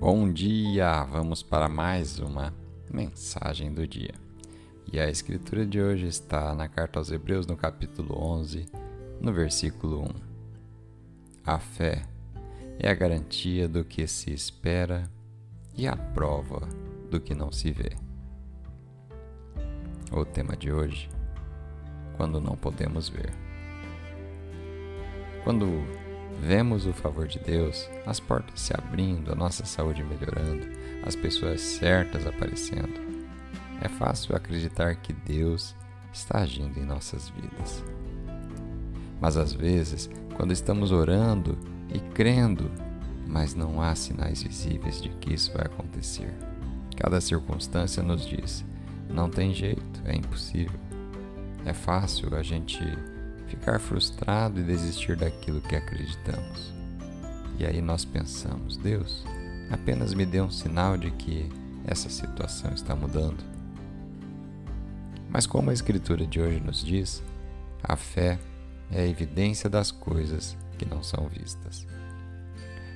Bom dia! Vamos para mais uma mensagem do dia. E a escritura de hoje está na carta aos Hebreus, no capítulo 11, no versículo 1. A fé é a garantia do que se espera e a prova do que não se vê. O tema de hoje: quando não podemos ver. Quando Vemos o favor de Deus, as portas se abrindo, a nossa saúde melhorando, as pessoas certas aparecendo. É fácil acreditar que Deus está agindo em nossas vidas. Mas às vezes, quando estamos orando e crendo, mas não há sinais visíveis de que isso vai acontecer. Cada circunstância nos diz: não tem jeito, é impossível. É fácil a gente ficar frustrado e desistir daquilo que acreditamos. E aí nós pensamos: Deus, apenas me dê um sinal de que essa situação está mudando. Mas, como a Escritura de hoje nos diz, a fé é a evidência das coisas que não são vistas.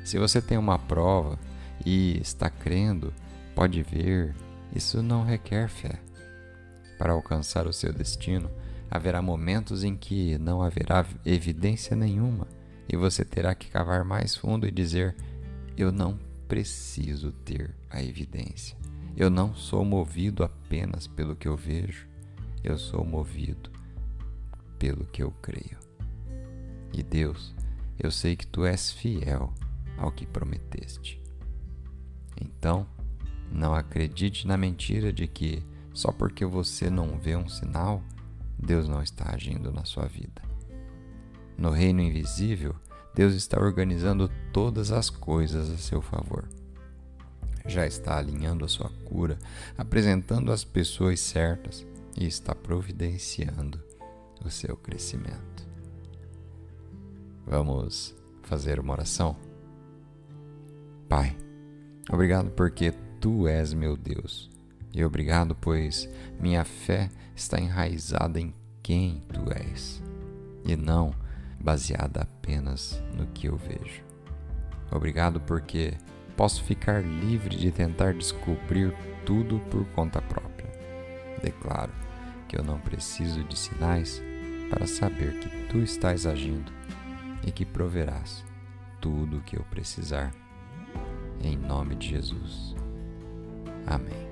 Se você tem uma prova e está crendo, pode ver, isso não requer fé. Para alcançar o seu destino, haverá momentos em que não haverá evidência nenhuma e você terá que cavar mais fundo e dizer: Eu não preciso ter a evidência. Eu não sou movido apenas pelo que eu vejo, eu sou movido pelo que eu creio. E Deus, eu sei que tu és fiel ao que prometeste. Então, não acredite na mentira de que só porque você não vê um sinal, Deus não está agindo na sua vida. No reino invisível, Deus está organizando todas as coisas a seu favor. Já está alinhando a sua cura, apresentando as pessoas certas e está providenciando o seu crescimento. Vamos fazer uma oração? Pai, obrigado porque tu és meu Deus e obrigado, pois minha fé está enraizada em quem tu és e não baseada apenas no que eu vejo. Obrigado porque posso ficar livre de tentar descobrir tudo por conta própria. Declaro que eu não preciso de sinais para saber que tu estás agindo e que proverás tudo o que eu precisar. Em nome de Jesus. Amém.